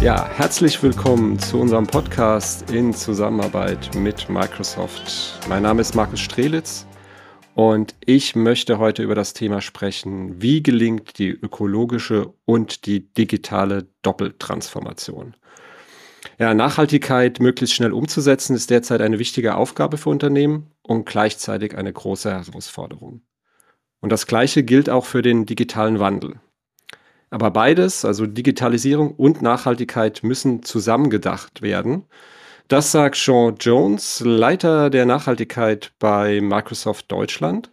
Ja, herzlich willkommen zu unserem Podcast in Zusammenarbeit mit Microsoft. Mein Name ist Markus Strelitz und ich möchte heute über das Thema sprechen, wie gelingt die ökologische und die digitale Doppeltransformation. Ja, Nachhaltigkeit möglichst schnell umzusetzen ist derzeit eine wichtige Aufgabe für Unternehmen und gleichzeitig eine große Herausforderung. Und das Gleiche gilt auch für den digitalen Wandel. Aber beides, also Digitalisierung und Nachhaltigkeit, müssen zusammengedacht werden. Das sagt Sean Jones, Leiter der Nachhaltigkeit bei Microsoft Deutschland.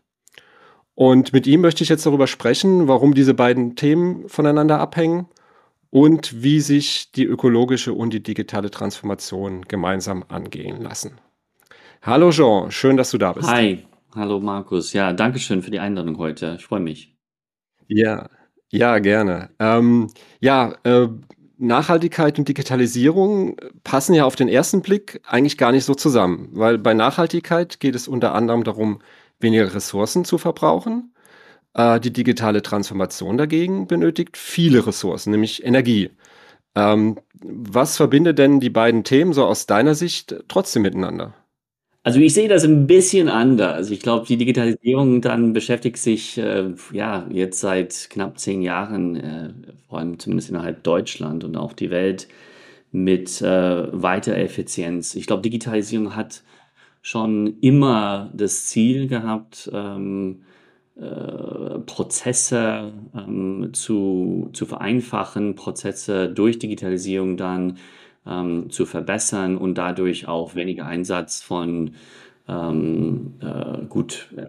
Und mit ihm möchte ich jetzt darüber sprechen, warum diese beiden Themen voneinander abhängen und wie sich die ökologische und die digitale Transformation gemeinsam angehen lassen. Hallo Jean, schön, dass du da bist. Hi, hallo Markus. Ja, danke schön für die Einladung heute. Ich freue mich. Ja, ja, gerne. Ähm, ja, äh, Nachhaltigkeit und Digitalisierung passen ja auf den ersten Blick eigentlich gar nicht so zusammen, weil bei Nachhaltigkeit geht es unter anderem darum, weniger Ressourcen zu verbrauchen. Äh, die digitale Transformation dagegen benötigt viele Ressourcen, nämlich Energie. Ähm, was verbindet denn die beiden Themen so aus deiner Sicht trotzdem miteinander? Also ich sehe das ein bisschen anders. Ich glaube, die Digitalisierung dann beschäftigt sich äh, ja jetzt seit knapp zehn Jahren, äh, vor allem zumindest innerhalb Deutschland und auch die Welt, mit äh, weiter Effizienz. Ich glaube, Digitalisierung hat schon immer das Ziel gehabt, ähm, äh, Prozesse ähm, zu, zu vereinfachen, Prozesse durch Digitalisierung dann ähm, zu verbessern und dadurch auch weniger Einsatz von ähm, äh, gut äh,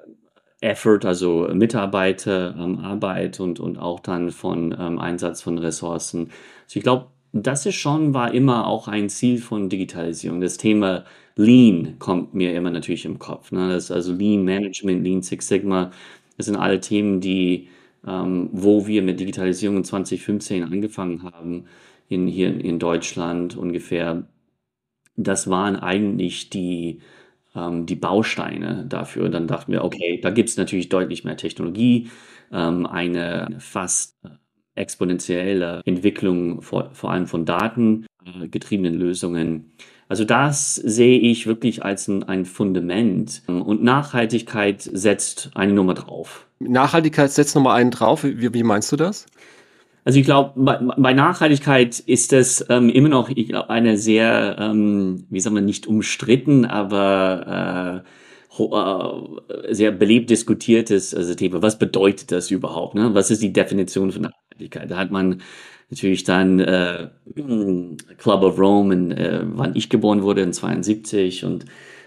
Effort, also Mitarbeiter, ähm, Arbeit und, und auch dann von ähm, Einsatz von Ressourcen. Also ich glaube, das ist schon, war immer auch ein Ziel von Digitalisierung. Das Thema Lean kommt mir immer natürlich im Kopf. Ne? Das also Lean Management, Lean Six Sigma. Das sind alle Themen, die, ähm, wo wir mit Digitalisierung in 2015 angefangen haben, in, hier in Deutschland ungefähr. Das waren eigentlich die, ähm, die Bausteine dafür. Dann dachten wir, okay, da gibt es natürlich deutlich mehr Technologie, ähm, eine fast äh, exponentielle Entwicklung vor, vor allem von datengetriebenen äh, Lösungen. Also das sehe ich wirklich als ein, ein Fundament und Nachhaltigkeit setzt eine Nummer drauf. Nachhaltigkeit setzt nochmal einen drauf. Wie, wie meinst du das? Also ich glaube, bei, bei, Nachhaltigkeit ist das ähm, immer noch, ich glaube, eine sehr, ähm, wie sagen wir, nicht umstritten, aber äh, äh, sehr belebt diskutiertes also Thema. Was bedeutet das überhaupt? Ne? Was ist die Definition von Nachhaltigkeit? Da hat man natürlich dann äh, Club of Rome, in, äh, wann ich geboren wurde, in 72 und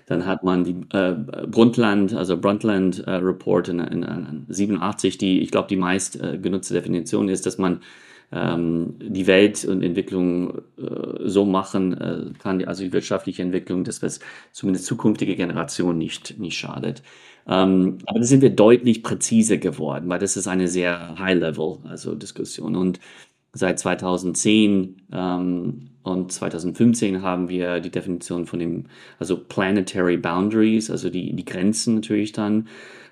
dann hat man die äh, Brundtland, also Brundtland äh, Report in, in, in 87, die, ich glaube, die meist äh, genutzte Definition ist, dass man ähm, die Welt und Entwicklung äh, so machen äh, kann, also die wirtschaftliche Entwicklung, dass es zumindest zukünftige Generationen nicht, nicht schadet. Ähm, aber da sind wir deutlich präziser geworden, weil das ist eine sehr High-Level, also Diskussion. Und Seit 2010 ähm, und 2015 haben wir die Definition von dem, also Planetary Boundaries, also die, die Grenzen natürlich dann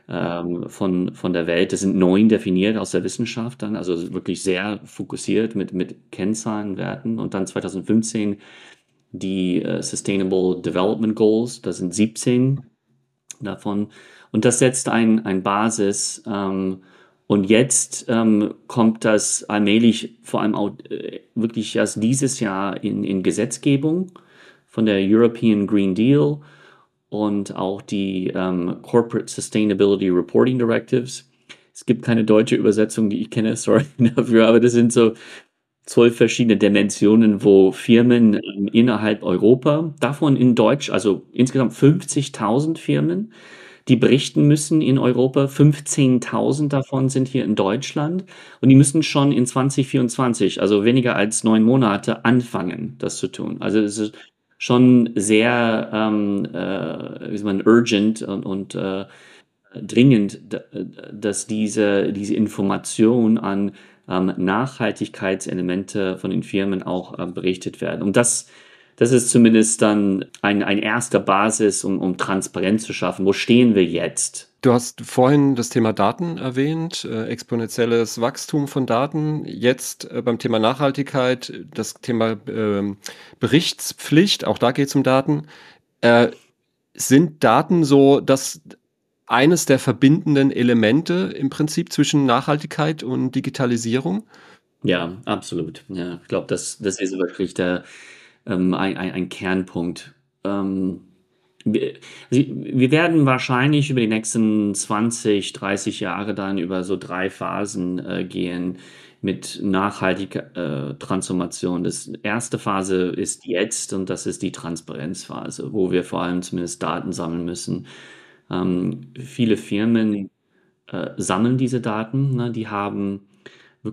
ähm, von, von der Welt. Das sind neun definiert aus der Wissenschaft dann, also wirklich sehr fokussiert mit, mit Kennzahlen, Werten. Und dann 2015 die äh, Sustainable Development Goals, das sind 17 davon. Und das setzt ein, ein Basis, ähm, und jetzt ähm, kommt das allmählich, vor allem auch äh, wirklich erst dieses Jahr in, in Gesetzgebung von der European Green Deal und auch die ähm, Corporate Sustainability Reporting Directives. Es gibt keine deutsche Übersetzung, die ich kenne, sorry dafür, aber das sind so zwölf verschiedene Dimensionen, wo Firmen ähm, innerhalb Europa, davon in Deutsch, also insgesamt 50.000 Firmen, die berichten müssen in Europa. 15.000 davon sind hier in Deutschland und die müssen schon in 2024, also weniger als neun Monate, anfangen, das zu tun. Also es ist schon sehr, ähm, äh, wie man, urgent und, und äh, dringend, dass diese, diese Information an ähm, Nachhaltigkeitselemente von den Firmen auch äh, berichtet werden. Und das das ist zumindest dann ein, ein erster Basis, um, um Transparenz zu schaffen. Wo stehen wir jetzt? Du hast vorhin das Thema Daten erwähnt, äh, exponentielles Wachstum von Daten. Jetzt äh, beim Thema Nachhaltigkeit, das Thema äh, Berichtspflicht, auch da geht es um Daten. Äh, sind Daten so das eines der verbindenden Elemente im Prinzip zwischen Nachhaltigkeit und Digitalisierung? Ja, absolut. Ja, ich glaube, das, das ist wirklich der, ähm, ein, ein, ein Kernpunkt. Ähm, wir, wir werden wahrscheinlich über die nächsten 20, 30 Jahre dann über so drei Phasen äh, gehen mit nachhaltiger äh, Transformation. Das erste Phase ist jetzt und das ist die Transparenzphase, wo wir vor allem zumindest Daten sammeln müssen. Ähm, viele Firmen äh, sammeln diese Daten, ne, die haben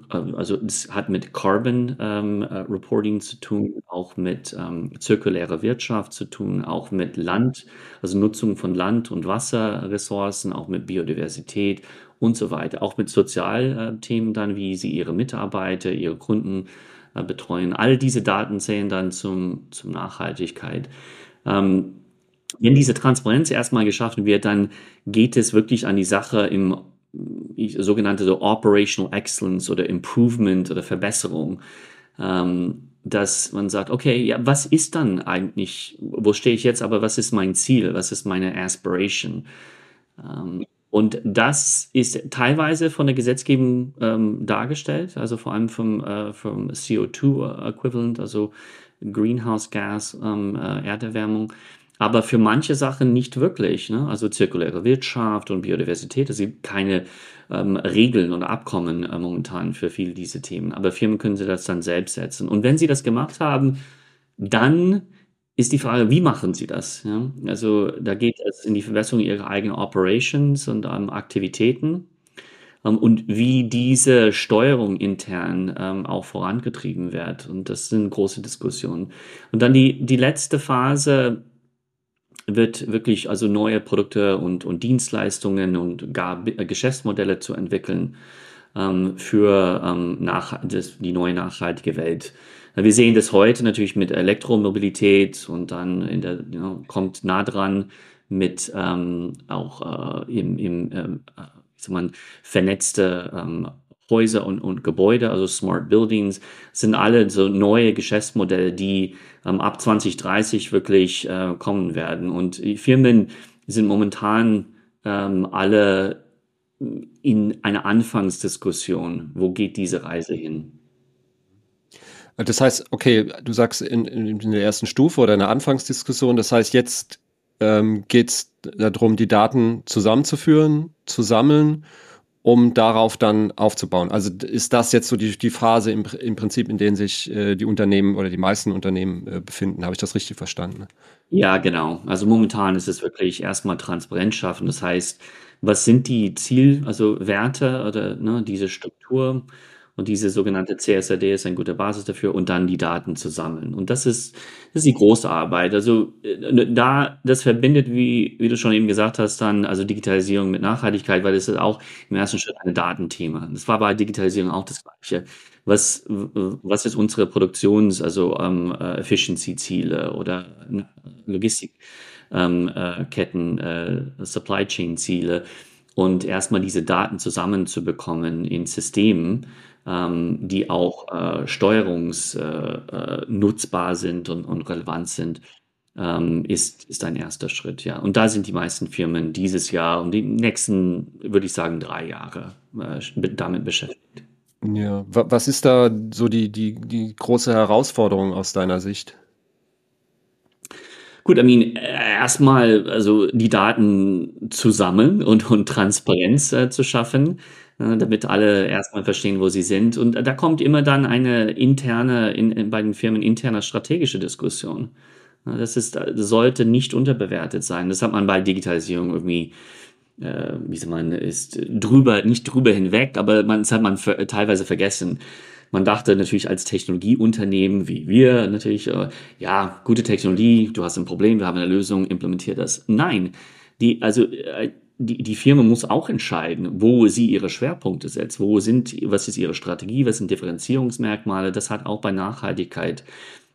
also es hat mit Carbon ähm, äh, Reporting zu tun, auch mit ähm, zirkulärer Wirtschaft zu tun, auch mit Land, also Nutzung von Land- und Wasserressourcen, auch mit Biodiversität und so weiter, auch mit Sozialthemen dann, wie sie ihre Mitarbeiter, ihre Kunden äh, betreuen. All diese Daten zählen dann zum, zum Nachhaltigkeit. Ähm, wenn diese Transparenz erstmal geschaffen wird, dann geht es wirklich an die Sache im sogenannte so Operational Excellence oder Improvement oder Verbesserung, ähm, dass man sagt, okay, ja, was ist dann eigentlich, wo stehe ich jetzt, aber was ist mein Ziel, was ist meine Aspiration? Ähm, und das ist teilweise von der Gesetzgebung ähm, dargestellt, also vor allem vom, äh, vom CO2-Equivalent, also Greenhouse Gas, ähm, äh, Erderwärmung aber für manche Sachen nicht wirklich. Ne? Also zirkuläre Wirtschaft und Biodiversität, es gibt keine ähm, Regeln oder Abkommen äh, momentan für viele diese Themen. Aber Firmen können sie das dann selbst setzen. Und wenn sie das gemacht haben, dann ist die Frage, wie machen sie das? Ja? Also da geht es in die Verbesserung ihrer eigenen Operations und ähm, Aktivitäten ähm, und wie diese Steuerung intern ähm, auch vorangetrieben wird. Und das sind große Diskussionen. Und dann die, die letzte Phase, wird wirklich also neue Produkte und, und Dienstleistungen und gar äh, Geschäftsmodelle zu entwickeln ähm, für ähm, nach, das, die neue nachhaltige Welt. Wir sehen das heute natürlich mit Elektromobilität und dann in der, you know, kommt nah dran mit ähm, auch äh, im, im äh, wie man, vernetzte ähm, Häuser und, und Gebäude, also Smart Buildings, sind alle so neue Geschäftsmodelle, die ähm, ab 2030 wirklich äh, kommen werden. Und die Firmen sind momentan ähm, alle in einer Anfangsdiskussion. Wo geht diese Reise hin? Das heißt, okay, du sagst in, in der ersten Stufe oder in der Anfangsdiskussion, das heißt, jetzt ähm, geht es darum, die Daten zusammenzuführen, zu sammeln um darauf dann aufzubauen. Also ist das jetzt so die, die Phase im, im Prinzip, in der sich äh, die Unternehmen oder die meisten Unternehmen äh, befinden? Habe ich das richtig verstanden? Ja, genau. Also momentan ist es wirklich erstmal Transparenz schaffen. Das heißt, was sind die Ziel, also Werte oder ne, diese Struktur? Und diese sogenannte CSRD ist eine gute Basis dafür und dann die Daten zu sammeln. Und das ist, das ist die große Arbeit. Also äh, da, das verbindet, wie, wie du schon eben gesagt hast, dann also Digitalisierung mit Nachhaltigkeit, weil es ist auch im ersten Schritt ein Datenthema. Das war bei Digitalisierung auch das Gleiche. Was, was ist unsere Produktions-, also ähm, äh, Efficiency-Ziele oder Logistikketten, ähm, äh, äh, Supply Chain-Ziele? Und erstmal diese Daten zusammenzubekommen in Systemen, ähm, die auch äh, steuerungsnutzbar äh, äh, sind und, und relevant sind, ähm, ist, ist ein erster Schritt, ja. Und da sind die meisten Firmen dieses Jahr und die nächsten, würde ich sagen, drei Jahre äh, damit beschäftigt. Ja, was ist da so die, die, die große Herausforderung aus deiner Sicht? Gut, I mean, erstmal also die Daten zu sammeln und, und Transparenz äh, zu schaffen. Ne, damit alle erstmal verstehen, wo sie sind. Und da kommt immer dann eine interne, in, in, bei den Firmen interne strategische Diskussion. Ne, das ist, sollte nicht unterbewertet sein. Das hat man bei Digitalisierung irgendwie, äh, wie soll man, ist drüber, nicht drüber hinweg, aber man, das hat man für, teilweise vergessen. Man dachte natürlich als Technologieunternehmen wie wir natürlich, äh, ja, gute Technologie, du hast ein Problem, wir haben eine Lösung, implementiert das. Nein, die, also äh, die, die Firma muss auch entscheiden, wo sie ihre Schwerpunkte setzt, wo sind, was ist ihre Strategie, was sind Differenzierungsmerkmale. Das hat auch bei Nachhaltigkeit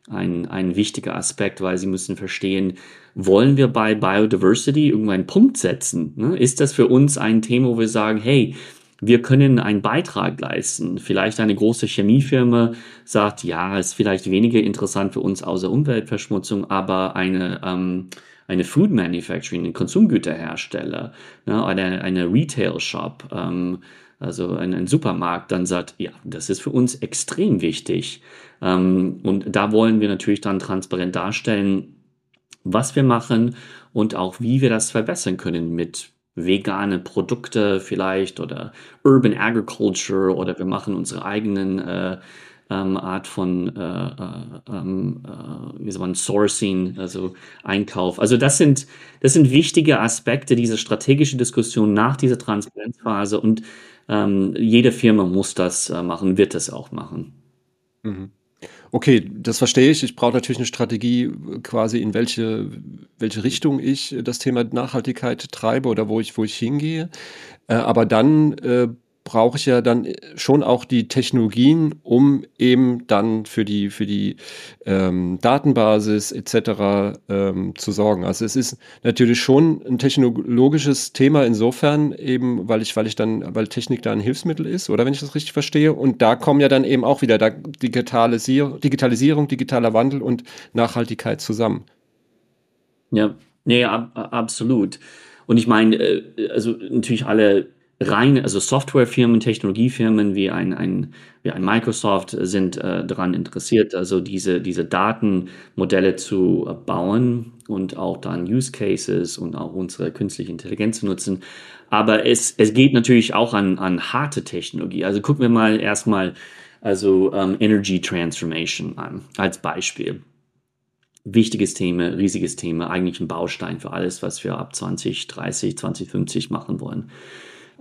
ein, ein wichtiger Aspekt, weil sie müssen verstehen, wollen wir bei Biodiversity irgendwann einen Punkt setzen? Ne? Ist das für uns ein Thema, wo wir sagen, hey, wir können einen Beitrag leisten. Vielleicht eine große Chemiefirma sagt, ja, ist vielleicht weniger interessant für uns außer Umweltverschmutzung, aber eine, ähm, eine Food Manufacturing, ein Konsumgüterhersteller ne, oder eine Retail Shop, ähm, also ein, ein, Supermarkt, dann sagt, ja, das ist für uns extrem wichtig. Ähm, und da wollen wir natürlich dann transparent darstellen, was wir machen und auch wie wir das verbessern können mit vegane Produkte vielleicht oder Urban Agriculture oder wir machen unsere eigenen äh, ähm, Art von äh, äh, ähm, äh, wie soll man Sourcing, also Einkauf. Also das sind das sind wichtige Aspekte dieser strategischen Diskussion nach dieser Transparenzphase und ähm, jede Firma muss das äh, machen, wird das auch machen. Mhm. Okay, das verstehe ich. Ich brauche natürlich eine Strategie, quasi in welche, welche Richtung ich das Thema Nachhaltigkeit treibe oder wo ich, wo ich hingehe. Äh, aber dann brauche ich ja dann schon auch die Technologien, um eben dann für die, für die ähm, Datenbasis etc. Ähm, zu sorgen. Also es ist natürlich schon ein technologisches Thema insofern eben, weil ich, weil ich dann, weil Technik da ein Hilfsmittel ist, oder wenn ich das richtig verstehe. Und da kommen ja dann eben auch wieder da Digitalisierung, Digitalisierung, digitaler Wandel und Nachhaltigkeit zusammen. Ja, nee, ab, absolut. Und ich meine, äh, also natürlich alle rein, also Softwarefirmen, Technologiefirmen wie ein, ein, wie ein Microsoft sind äh, daran interessiert, also diese, diese Datenmodelle zu äh, bauen und auch dann Use Cases und auch unsere künstliche Intelligenz zu nutzen. Aber es, es geht natürlich auch an, an harte Technologie. Also gucken wir mal erstmal also ähm, Energy Transformation an als Beispiel. Wichtiges Thema, riesiges Thema, eigentlich ein Baustein für alles, was wir ab 2030, 2050 machen wollen.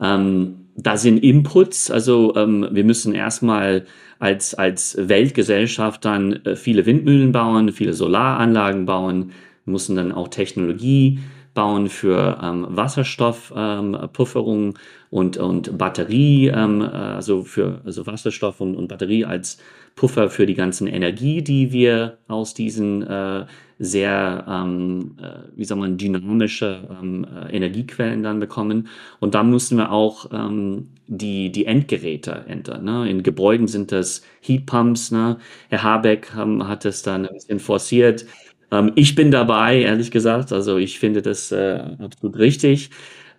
Ähm, da sind Inputs, also ähm, wir müssen erstmal als, als Weltgesellschaft dann äh, viele Windmühlen bauen, viele Solaranlagen bauen, müssen dann auch Technologie bauen für ähm, Wasserstoffpufferung ähm, und, und Batterie, ähm, also für also Wasserstoff und, und Batterie als Puffer für die ganzen Energie, die wir aus diesen äh, sehr, ähm, äh, wie soll man, dynamische ähm, äh, Energiequellen dann bekommen. Und dann müssen wir auch ähm, die, die Endgeräte ändern. Ne? In Gebäuden sind das Heatpumps. Ne? Herr Habeck ähm, hat es dann ein bisschen forciert. Ähm, ich bin dabei, ehrlich gesagt. Also ich finde das äh, absolut richtig.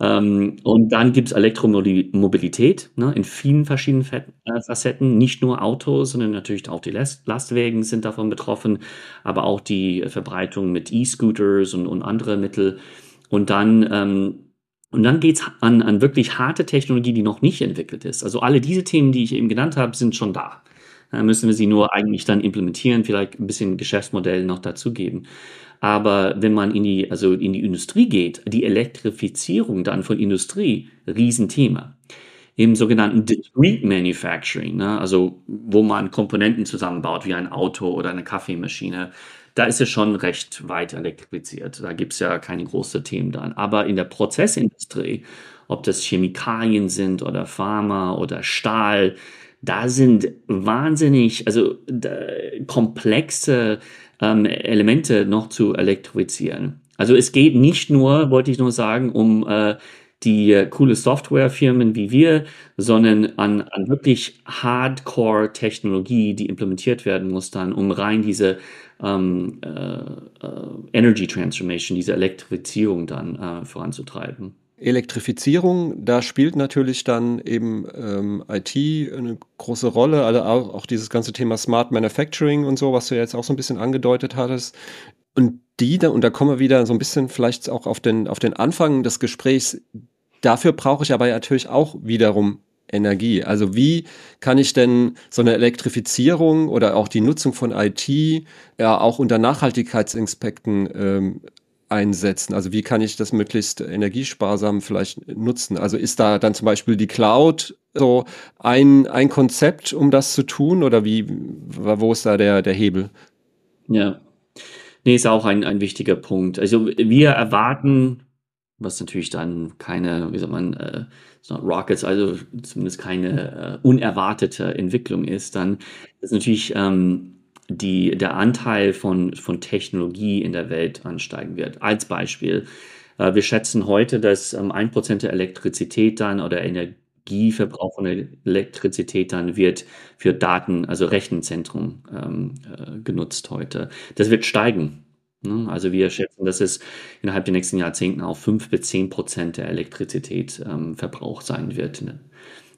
Ähm, und dann gibt es Elektromobilität ne, in vielen verschiedenen äh, Facetten. Nicht nur Autos, sondern natürlich auch die Last Lastwagen sind davon betroffen, aber auch die Verbreitung mit E-Scooters und, und andere Mittel. Und dann ähm, und dann geht's an, an wirklich harte Technologie, die noch nicht entwickelt ist. Also alle diese Themen, die ich eben genannt habe, sind schon da. Da müssen wir sie nur eigentlich dann implementieren, vielleicht ein bisschen Geschäftsmodell noch dazugeben. Aber wenn man in die, also in die Industrie geht, die Elektrifizierung dann von Industrie, Riesenthema. Im sogenannten Discrete Manufacturing, ne, also wo man Komponenten zusammenbaut, wie ein Auto oder eine Kaffeemaschine, da ist es schon recht weit elektrifiziert. Da gibt es ja keine großen Themen dann. Aber in der Prozessindustrie, ob das Chemikalien sind oder Pharma oder Stahl, da sind wahnsinnig, also komplexe ähm, Elemente noch zu elektrifizieren. Also es geht nicht nur, wollte ich nur sagen, um äh, die äh, coole Softwarefirmen wie wir, sondern an, an wirklich Hardcore-Technologie, die implementiert werden muss dann, um rein diese ähm, äh, äh Energy Transformation, diese Elektrifizierung dann äh, voranzutreiben. Elektrifizierung, da spielt natürlich dann eben ähm, IT eine große Rolle, also auch, auch, dieses ganze Thema Smart Manufacturing und so, was du jetzt auch so ein bisschen angedeutet hattest. Und die, da, und da kommen wir wieder so ein bisschen vielleicht auch auf den, auf den Anfang des Gesprächs. Dafür brauche ich aber natürlich auch wiederum Energie. Also wie kann ich denn so eine Elektrifizierung oder auch die Nutzung von IT ja auch unter Nachhaltigkeitsaspekten ähm, einsetzen? Also wie kann ich das möglichst energiesparsam vielleicht nutzen? Also ist da dann zum Beispiel die Cloud so ein, ein Konzept, um das zu tun oder wie, wo ist da der, der Hebel? Ja, nee, ist auch ein, ein wichtiger Punkt. Also wir erwarten, was natürlich dann keine, wie sagt man, äh, Rockets, also zumindest keine äh, unerwartete Entwicklung ist, dann ist natürlich ähm, die, der Anteil von, von Technologie in der Welt ansteigen wird. Als Beispiel, äh, wir schätzen heute, dass ähm, ein Prozent der Elektrizität dann oder Energieverbrauch von Elektrizität dann wird für Daten, also Rechenzentrum ähm, äh, genutzt heute. Das wird steigen. Ne? Also wir schätzen, dass es innerhalb der nächsten Jahrzehnten auf fünf bis zehn Prozent der Elektrizität ähm, Verbrauch sein wird. Ne?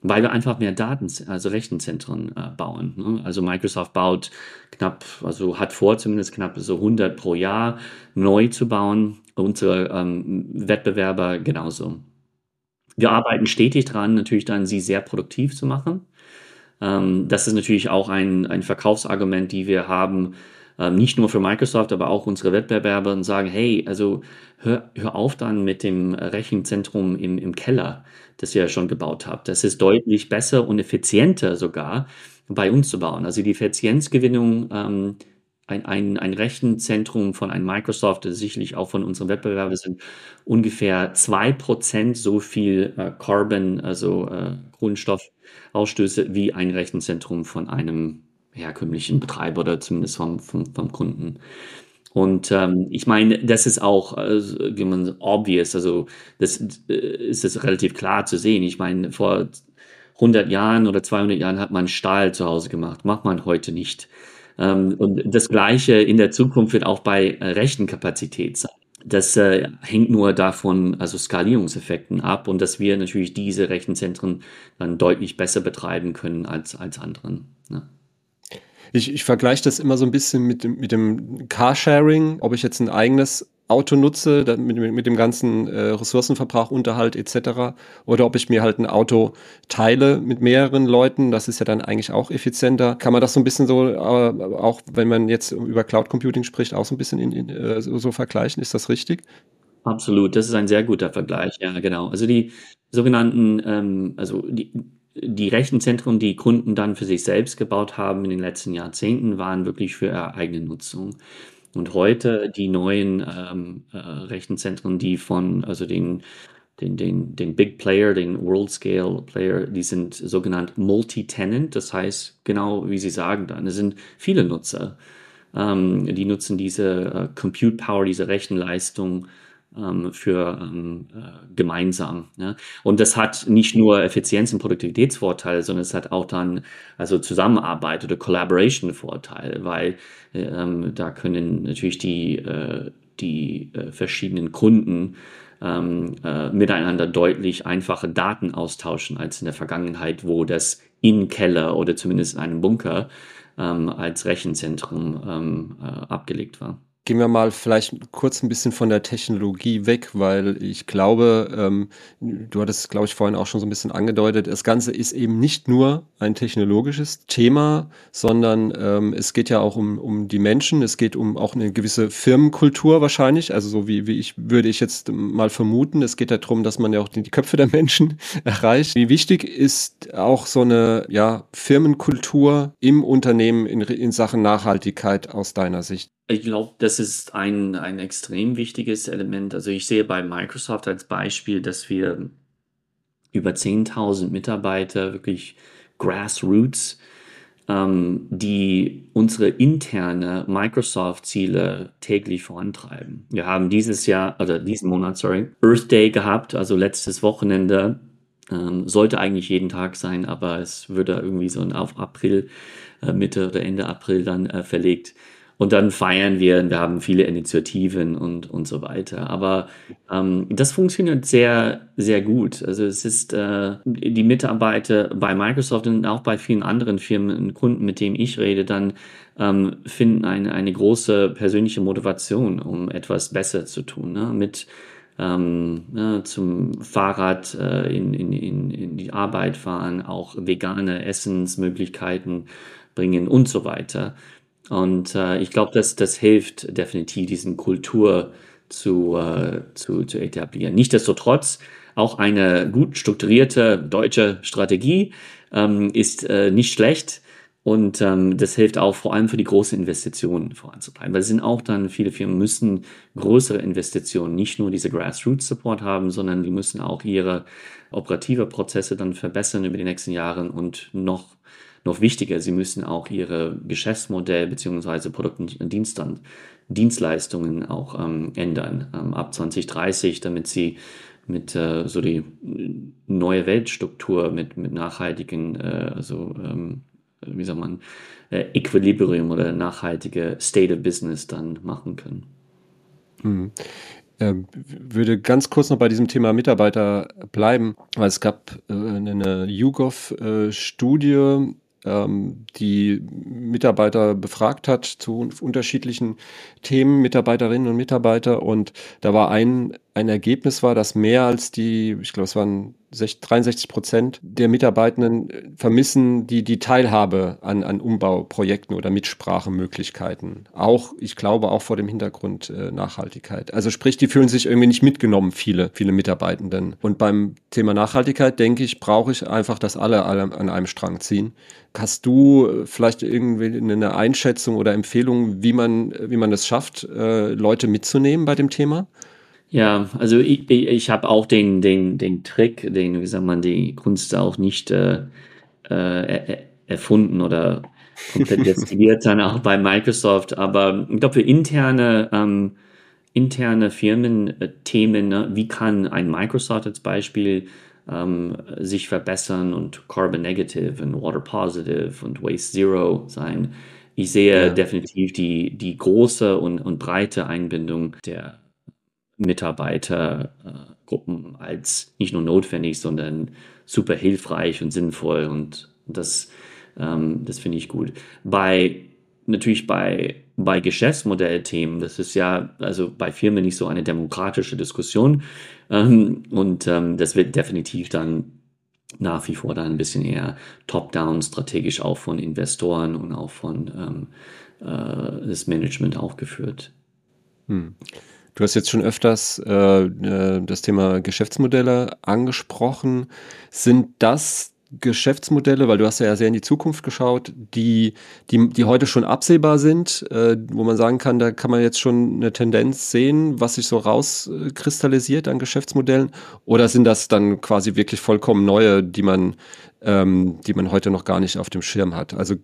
Weil wir einfach mehr Daten, also Rechenzentren äh, bauen. Ne? Also Microsoft baut knapp, also hat vor zumindest knapp so 100 pro Jahr neu zu bauen. Unsere ähm, Wettbewerber genauso. Wir arbeiten stetig dran, natürlich dann sie sehr produktiv zu machen. Ähm, das ist natürlich auch ein, ein Verkaufsargument, die wir haben, ähm, nicht nur für Microsoft, aber auch unsere Wettbewerber und sagen, hey, also hör, hör auf dann mit dem Rechenzentrum im, im Keller, das ihr ja schon gebaut habt. Das ist deutlich besser und effizienter sogar bei uns zu bauen. Also die Effizienzgewinnung, ähm, ein, ein, ein Rechenzentrum von einem Microsoft, sicherlich auch von unseren Wettbewerbern sind, ungefähr zwei Prozent so viel äh, Carbon, also äh, Kohlenstoffausstöße, wie ein Rechenzentrum von einem herkömmlichen Betreiber oder zumindest vom, vom, vom Kunden. Und ähm, ich meine, das ist auch, man obvious, also das äh, ist es relativ klar zu sehen. Ich meine, vor 100 Jahren oder 200 Jahren hat man Stahl zu Hause gemacht, macht man heute nicht. Ähm, und das Gleiche in der Zukunft wird auch bei äh, Rechenkapazität sein. Das äh, hängt nur davon, also Skalierungseffekten ab und dass wir natürlich diese Rechenzentren dann deutlich besser betreiben können als, als anderen. Ne? Ich, ich vergleiche das immer so ein bisschen mit dem, mit dem Carsharing, ob ich jetzt ein eigenes Auto nutze, mit, mit dem ganzen äh, Ressourcenverbrauch, Unterhalt etc. Oder ob ich mir halt ein Auto teile mit mehreren Leuten, das ist ja dann eigentlich auch effizienter. Kann man das so ein bisschen so, äh, auch wenn man jetzt über Cloud Computing spricht, auch so ein bisschen in, in, äh, so, so vergleichen? Ist das richtig? Absolut, das ist ein sehr guter Vergleich, ja genau. Also die sogenannten, ähm, also die die Rechenzentren, die Kunden dann für sich selbst gebaut haben in den letzten Jahrzehnten, waren wirklich für ihre eigene Nutzung. Und heute die neuen ähm, äh, Rechenzentren, die von, also den, den, den, den Big Player, den World Scale Player, die sind sogenannt Multi-Tenant. Das heißt, genau wie Sie sagen dann, es sind viele Nutzer. Ähm, die nutzen diese äh, Compute Power, diese Rechenleistung für ähm, äh, gemeinsam. Und das hat nicht nur Effizienz- und Produktivitätsvorteile, sondern es hat auch dann also Zusammenarbeit oder Collaboration-Vorteile, weil ähm, da können natürlich die, äh, die äh, verschiedenen Kunden ähm, äh, miteinander deutlich einfache Daten austauschen als in der Vergangenheit, wo das in Keller oder zumindest in einem Bunker ähm, als Rechenzentrum ähm, äh, abgelegt war. Gehen wir mal vielleicht kurz ein bisschen von der Technologie weg, weil ich glaube, ähm, du hattest, glaube ich, vorhin auch schon so ein bisschen angedeutet, das Ganze ist eben nicht nur ein technologisches Thema, sondern ähm, es geht ja auch um, um die Menschen, es geht um auch eine gewisse Firmenkultur wahrscheinlich, also so wie, wie ich, würde ich jetzt mal vermuten, es geht ja darum, dass man ja auch die, Köpfe der Menschen erreicht. Wie wichtig ist auch so eine ja, Firmenkultur im Unternehmen in, in Sachen Nachhaltigkeit aus deiner Sicht? Ich glaube, ist ein, ein extrem wichtiges Element. Also ich sehe bei Microsoft als Beispiel, dass wir über 10.000 Mitarbeiter, wirklich Grassroots, ähm, die unsere interne Microsoft-Ziele täglich vorantreiben. Wir haben dieses Jahr, oder diesen Monat, sorry, Earth Day gehabt, also letztes Wochenende. Ähm, sollte eigentlich jeden Tag sein, aber es würde irgendwie so auf April, äh, Mitte oder Ende April dann äh, verlegt. Und dann feiern wir, wir haben viele Initiativen und, und so weiter. Aber ähm, das funktioniert sehr, sehr gut. Also es ist äh, die Mitarbeiter bei Microsoft und auch bei vielen anderen Firmen und Kunden, mit denen ich rede, dann ähm, finden eine, eine große persönliche Motivation, um etwas besser zu tun. Ne? Mit ähm, ne, zum Fahrrad äh, in, in, in, in die Arbeit fahren, auch vegane Essensmöglichkeiten bringen und so weiter. Und äh, ich glaube, dass das hilft definitiv, diesen Kultur zu, äh, zu, zu etablieren. Nichtsdestotrotz, auch eine gut strukturierte deutsche Strategie ähm, ist äh, nicht schlecht. Und ähm, das hilft auch vor allem für die großen Investitionen voranzutreiben. Weil es sind auch dann, viele Firmen müssen größere Investitionen, nicht nur diese Grassroots-Support haben, sondern die müssen auch ihre operative Prozesse dann verbessern über die nächsten Jahre und noch noch wichtiger, sie müssen auch ihre Geschäftsmodell beziehungsweise Produkte und Dienstleistungen auch ähm, ändern ähm, ab 2030, damit sie mit äh, so die neue Weltstruktur mit, mit nachhaltigen, äh, also ähm, wie sagt man, äh, Equilibrium oder nachhaltige State of Business dann machen können. Mhm. Ähm, würde ganz kurz noch bei diesem Thema Mitarbeiter bleiben, weil es gab äh, eine YouGov-Studie, ähm, die Mitarbeiter befragt hat zu unterschiedlichen Themen, Mitarbeiterinnen und Mitarbeiter. Und da war ein, ein Ergebnis war, dass mehr als die, ich glaube, es waren 63 Prozent der Mitarbeitenden äh, vermissen die, die Teilhabe an, an Umbauprojekten oder Mitsprachemöglichkeiten. Auch, ich glaube, auch vor dem Hintergrund äh, Nachhaltigkeit. Also sprich, die fühlen sich irgendwie nicht mitgenommen, viele, viele Mitarbeitenden. Und beim Thema Nachhaltigkeit, denke ich, brauche ich einfach, dass alle, alle an einem Strang ziehen. Hast du äh, vielleicht irgendwie eine Einschätzung oder Empfehlung, wie man, wie man es schafft, äh, Leute mitzunehmen bei dem Thema? Ja, also ich, ich, ich habe auch den, den, den Trick, den, wie sagt man, die Kunst auch nicht äh, äh, erfunden oder komplett destilliert dann auch bei Microsoft. Aber ich glaube, für interne, ähm, interne Firmenthemen, ne, wie kann ein Microsoft als Beispiel ähm, sich verbessern und Carbon Negative und Water Positive und Waste Zero sein? Ich sehe ja. definitiv die, die große und, und breite Einbindung der Mitarbeitergruppen als nicht nur notwendig, sondern super hilfreich und sinnvoll und das, ähm, das finde ich gut. Bei natürlich bei, bei Geschäftsmodellthemen, das ist ja also bei Firmen nicht so eine demokratische Diskussion ähm, und ähm, das wird definitiv dann nach wie vor dann ein bisschen eher top-down strategisch auch von Investoren und auch von ähm, äh, das Management aufgeführt. Hm. Du hast jetzt schon öfters äh, äh, das Thema Geschäftsmodelle angesprochen. Sind das Geschäftsmodelle, weil du hast ja sehr in die Zukunft geschaut, die, die, die heute schon absehbar sind, äh, wo man sagen kann, da kann man jetzt schon eine Tendenz sehen, was sich so rauskristallisiert an Geschäftsmodellen? Oder sind das dann quasi wirklich vollkommen neue, die man ähm, die man heute noch gar nicht auf dem Schirm hat. Also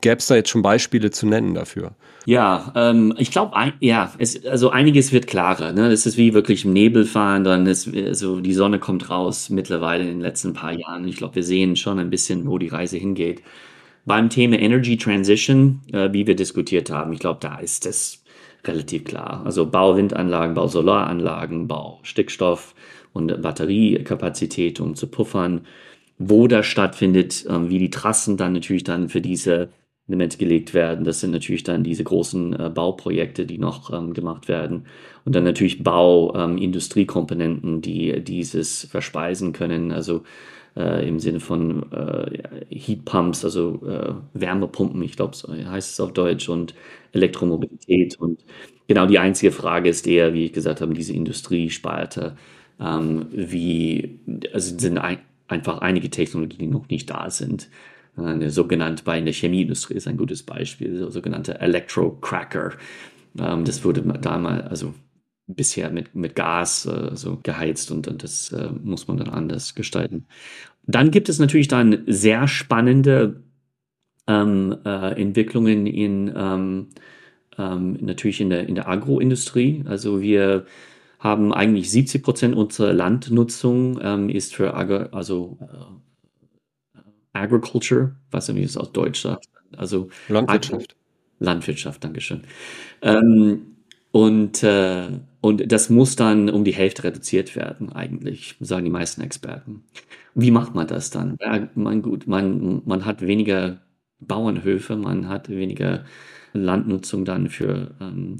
gäbe es da jetzt schon Beispiele zu nennen dafür? Ja, ähm, ich glaube, ja, es, also einiges wird klarer. Ne? Es ist wie wirklich im Nebel fahren, dann ist also die Sonne kommt raus mittlerweile in den letzten paar Jahren. Ich glaube, wir sehen schon ein bisschen, wo die Reise hingeht. Beim Thema Energy Transition, äh, wie wir diskutiert haben, ich glaube, da ist es relativ klar. Also Bau Windanlagen, Bau Solaranlagen, Bau Stickstoff und Batteriekapazität, um zu puffern wo das stattfindet, ähm, wie die Trassen dann natürlich dann für diese Elemente gelegt werden. Das sind natürlich dann diese großen äh, Bauprojekte, die noch ähm, gemacht werden. Und dann natürlich Bauindustriekomponenten, ähm, die dieses verspeisen können. Also äh, im Sinne von äh, Heatpumps, also äh, Wärmepumpen, ich glaube, so heißt es auf Deutsch, und Elektromobilität. Und genau die einzige Frage ist eher, wie ich gesagt habe, diese Industriesparte. Ähm, wie, also sind ein, einfach einige Technologien, die noch nicht da sind. Eine sogenannte, bei der Chemieindustrie ist ein gutes Beispiel, so sogenannte Electrocracker. Ähm, das wurde damals, also bisher mit, mit Gas äh, so geheizt und, und das äh, muss man dann anders gestalten. Dann gibt es natürlich dann sehr spannende ähm, äh, Entwicklungen in ähm, ähm, natürlich in der, in der Agroindustrie. Also wir haben eigentlich 70 Prozent unserer Landnutzung ähm, ist für Agri also äh, Agriculture, was irgendwie ist aus Deutsch sagt. Also Landwirtschaft. Agri Landwirtschaft, Dankeschön. Ähm, und, äh, und das muss dann um die Hälfte reduziert werden, eigentlich, sagen die meisten Experten. Wie macht man das dann? Ja, man, gut, man, man hat weniger Bauernhöfe, man hat weniger Landnutzung dann für ähm,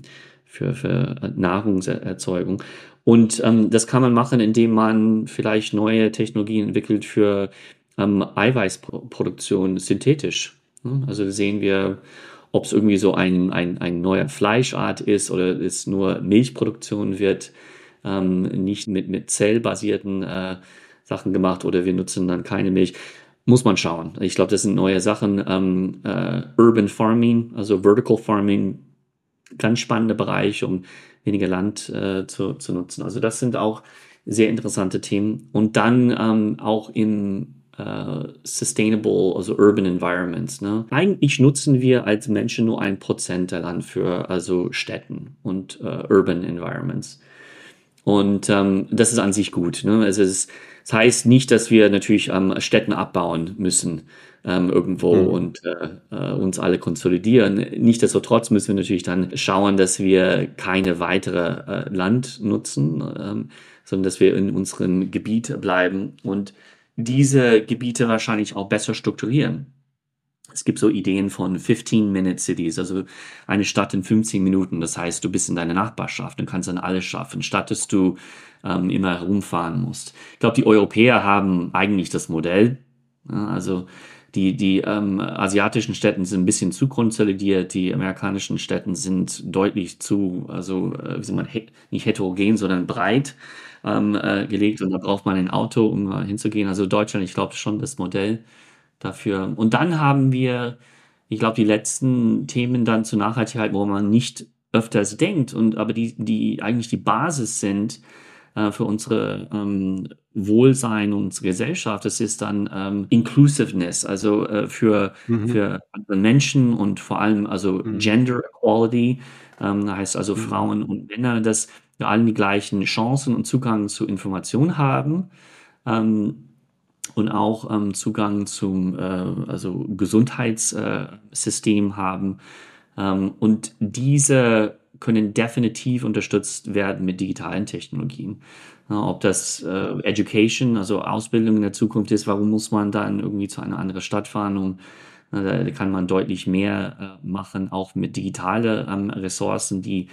für, für Nahrungserzeugung. Und ähm, das kann man machen, indem man vielleicht neue Technologien entwickelt für ähm, Eiweißproduktion synthetisch. Also sehen wir, ob es irgendwie so ein, ein, ein neuer Fleischart ist oder es nur Milchproduktion wird, ähm, nicht mit, mit zellbasierten äh, Sachen gemacht oder wir nutzen dann keine Milch. Muss man schauen. Ich glaube, das sind neue Sachen. Ähm, äh, Urban Farming, also Vertical Farming ganz spannender Bereich, um weniger Land äh, zu, zu nutzen. Also das sind auch sehr interessante Themen. Und dann ähm, auch im äh, sustainable, also urban environments. Ne? Eigentlich nutzen wir als Menschen nur ein Prozent der Land für also Städten und äh, urban environments. Und ähm, das ist an sich gut. Ne? Also es, das heißt nicht, dass wir natürlich ähm, Städten abbauen müssen ähm, irgendwo mhm. und äh, äh, uns alle konsolidieren. Nichtsdestotrotz müssen wir natürlich dann schauen, dass wir keine weitere äh, Land nutzen, ähm, sondern dass wir in unserem Gebiet bleiben und diese Gebiete wahrscheinlich auch besser strukturieren. Es gibt so Ideen von 15-Minute-Cities, also eine Stadt in 15 Minuten. Das heißt, du bist in deiner Nachbarschaft und kannst dann alles schaffen, statt dass du ähm, immer herumfahren musst. Ich glaube, die Europäer haben eigentlich das Modell. Ja, also die, die ähm, asiatischen Städten sind ein bisschen zu konsolidiert, die amerikanischen Städten sind deutlich zu, also äh, wie sagt man, he nicht heterogen, sondern breit ähm, äh, gelegt und da braucht man ein Auto, um äh, hinzugehen. Also Deutschland, ich glaube schon das Modell dafür. Und dann haben wir, ich glaube, die letzten Themen dann zur Nachhaltigkeit, wo man nicht öfters denkt und aber die, die eigentlich die Basis sind äh, für unsere ähm, Wohlsein und unsere Gesellschaft. Das ist dann ähm, Inclusiveness, also äh, für, mhm. für andere Menschen und vor allem also mhm. Gender Equality, ähm, heißt also mhm. Frauen und Männer, dass wir allen die gleichen Chancen und Zugang zu Informationen haben. Ähm, und auch ähm, Zugang zum äh, also Gesundheitssystem äh, haben. Ähm, und diese können definitiv unterstützt werden mit digitalen Technologien. Ob das äh, Education, also Ausbildung in der Zukunft ist, warum muss man dann irgendwie zu einer anderen Stadt fahren und da kann man deutlich mehr äh, machen, auch mit digitalen ähm, Ressourcen, die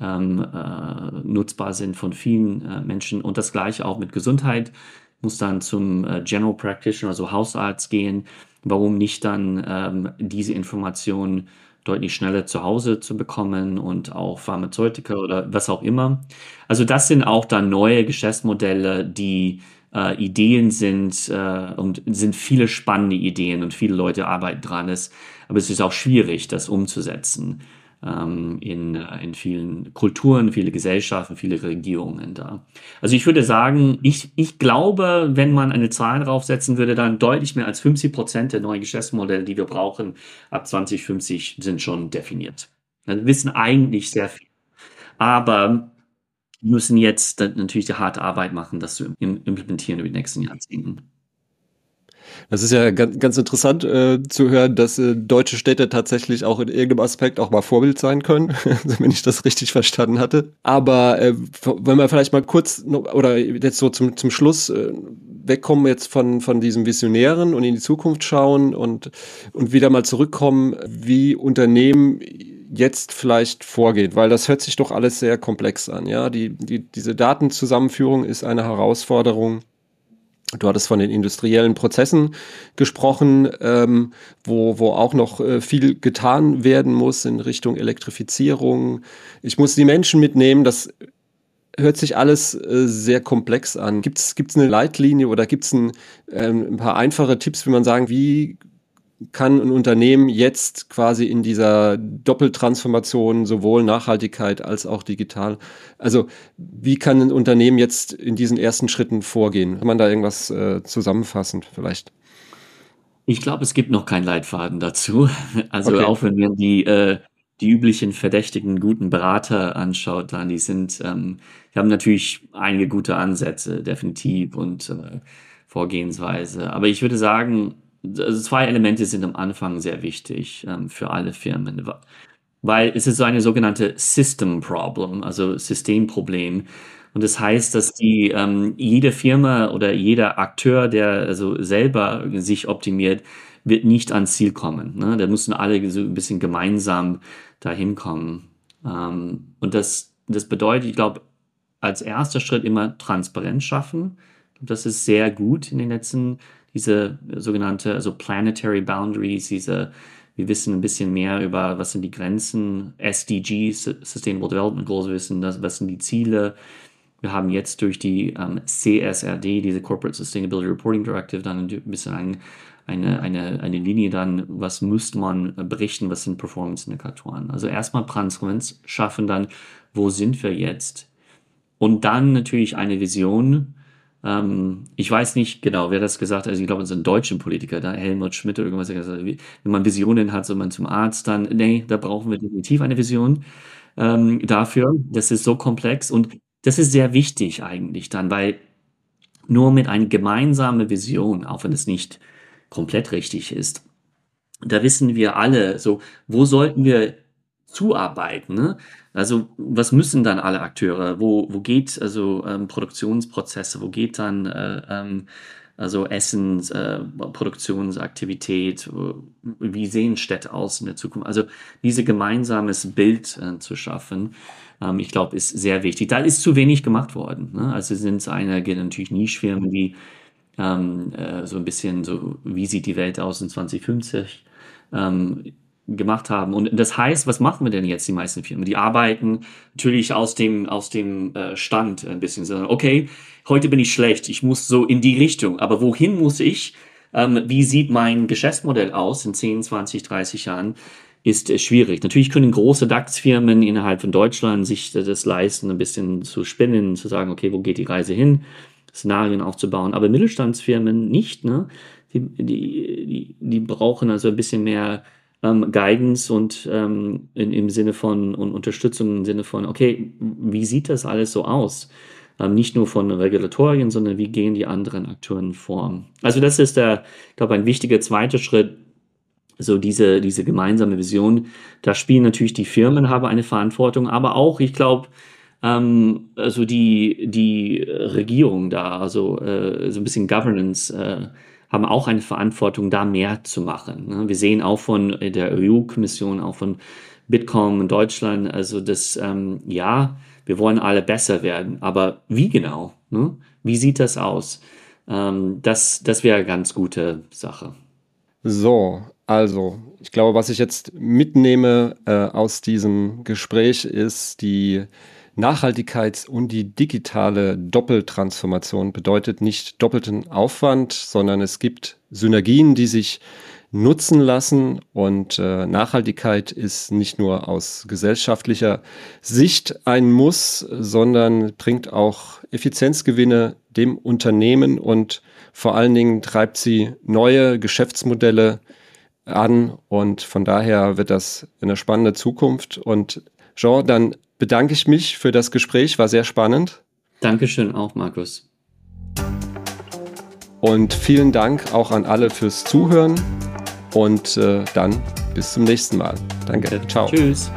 ähm, äh, nutzbar sind von vielen äh, Menschen. Und das gleiche auch mit Gesundheit muss dann zum äh, General Practitioner, also Hausarzt gehen. Warum nicht dann ähm, diese Informationen deutlich schneller zu Hause zu bekommen und auch Pharmazeutika oder was auch immer. Also das sind auch dann neue Geschäftsmodelle, die äh, Ideen sind äh, und sind viele spannende Ideen und viele Leute arbeiten dran. Ist, aber es ist auch schwierig, das umzusetzen ähm, in, äh, in vielen Kulturen, viele Gesellschaften, viele Regierungen da. Also ich würde sagen, ich, ich glaube, wenn man eine Zahl draufsetzen würde, dann deutlich mehr als 50 Prozent der neuen Geschäftsmodelle, die wir brauchen, ab 2050 sind schon definiert. Wir wissen eigentlich sehr viel. Aber müssen jetzt natürlich die harte Arbeit machen, das zu implementieren über die nächsten Jahrzehnte. Das ist ja ganz, ganz interessant äh, zu hören, dass äh, deutsche Städte tatsächlich auch in irgendeinem Aspekt auch mal Vorbild sein können, wenn ich das richtig verstanden hatte. Aber äh, wenn wir vielleicht mal kurz oder jetzt so zum, zum Schluss äh, wegkommen jetzt von, von diesem Visionären und in die Zukunft schauen und, und wieder mal zurückkommen, wie Unternehmen jetzt vielleicht vorgeht, weil das hört sich doch alles sehr komplex an. Ja, die, die, diese Datenzusammenführung ist eine Herausforderung, Du hattest von den industriellen Prozessen gesprochen, ähm, wo, wo auch noch äh, viel getan werden muss in Richtung Elektrifizierung. Ich muss die Menschen mitnehmen, das hört sich alles äh, sehr komplex an. Gibt es eine Leitlinie oder gibt es ein, ähm, ein paar einfache Tipps, wie man sagen, wie kann ein Unternehmen jetzt quasi in dieser Doppeltransformation sowohl Nachhaltigkeit als auch digital, also wie kann ein Unternehmen jetzt in diesen ersten Schritten vorgehen? Kann man da irgendwas äh, zusammenfassend vielleicht? Ich glaube, es gibt noch keinen Leitfaden dazu. Also okay. auch wenn man die, äh, die üblichen verdächtigen guten Berater anschaut, dann die sind, ähm, die haben natürlich einige gute Ansätze, definitiv und äh, Vorgehensweise. Aber ich würde sagen, also zwei Elemente sind am Anfang sehr wichtig ähm, für alle Firmen, weil es ist so eine sogenannte System Problem, also Systemproblem. Und das heißt, dass die ähm, jede Firma oder jeder Akteur, der also selber sich optimiert, wird nicht ans Ziel kommen. Ne? Da müssen alle so ein bisschen gemeinsam dahin kommen. Ähm, und das, das bedeutet, ich glaube, als erster Schritt immer Transparenz schaffen. Das ist sehr gut in den letzten Jahren diese sogenannte, also Planetary Boundaries, diese, wir wissen ein bisschen mehr über, was sind die Grenzen, SDGs, Sustainable Development Goals, wir wissen, was sind die Ziele. Wir haben jetzt durch die ähm, CSRD, diese Corporate Sustainability Reporting Directive, dann ein bisschen ein, eine, eine, eine Linie dann, was müsste man berichten, was sind Performance-Indikatoren. Also erstmal Transparenz schaffen, dann, wo sind wir jetzt? Und dann natürlich eine Vision, ähm, ich weiß nicht genau, wer das gesagt hat. Also ich glaube, es ist ein deutscher Politiker, da Helmut Schmidt oder irgendwas wenn man Visionen hat, soll man zum Arzt dann, nee, da brauchen wir definitiv eine Vision ähm, dafür. Das ist so komplex und das ist sehr wichtig eigentlich dann, weil nur mit einer gemeinsamen Vision, auch wenn es nicht komplett richtig ist, da wissen wir alle, so, wo sollten wir zuarbeiten? Ne? Also, was müssen dann alle Akteure? Wo, wo geht also ähm, Produktionsprozesse? Wo geht dann äh, ähm, also Essens, äh, Produktionsaktivität? Wie sehen Städte aus in der Zukunft? Also, dieses gemeinsames Bild äh, zu schaffen, ähm, ich glaube, ist sehr wichtig. Da ist zu wenig gemacht worden. Ne? Also sind es einige natürlich Nischfirmen, die ähm, äh, so ein bisschen so, wie sieht die Welt aus in 2050? Gemacht haben. Und das heißt, was machen wir denn jetzt, die meisten Firmen? Die arbeiten natürlich aus dem, aus dem äh, Stand ein bisschen. Okay, heute bin ich schlecht, ich muss so in die Richtung. Aber wohin muss ich? Ähm, wie sieht mein Geschäftsmodell aus in 10, 20, 30 Jahren? Ist äh, schwierig. Natürlich können große DAX-Firmen innerhalb von Deutschland sich das leisten, ein bisschen zu spinnen, zu sagen, okay, wo geht die Reise hin? Szenarien aufzubauen. Aber Mittelstandsfirmen nicht, ne? Die, die, die brauchen also ein bisschen mehr ähm, Guidance und ähm, in, im Sinne von und Unterstützung im Sinne von, okay, wie sieht das alles so aus? Ähm, nicht nur von Regulatorien, sondern wie gehen die anderen Akteure vor? Also das ist der, ich glaube, ein wichtiger zweiter Schritt, so diese, diese gemeinsame Vision. Da spielen natürlich die Firmen, haben eine Verantwortung, aber auch, ich glaube, ähm, also die, die Regierung da, also äh, so ein bisschen Governance, äh, haben auch eine Verantwortung, da mehr zu machen. Ne? Wir sehen auch von der EU-Kommission, auch von Bitkom in Deutschland, also das, ähm, ja, wir wollen alle besser werden, aber wie genau? Ne? Wie sieht das aus? Ähm, das das wäre eine ganz gute Sache. So, also, ich glaube, was ich jetzt mitnehme äh, aus diesem Gespräch ist die Nachhaltigkeit und die digitale Doppeltransformation bedeutet nicht doppelten Aufwand, sondern es gibt Synergien, die sich nutzen lassen. Und äh, Nachhaltigkeit ist nicht nur aus gesellschaftlicher Sicht ein Muss, sondern bringt auch Effizienzgewinne dem Unternehmen und vor allen Dingen treibt sie neue Geschäftsmodelle an. Und von daher wird das eine spannende Zukunft. Und Jean, dann bedanke ich mich für das Gespräch, war sehr spannend. Dankeschön auch, Markus. Und vielen Dank auch an alle fürs Zuhören und äh, dann bis zum nächsten Mal. Danke. Ciao. Tschüss.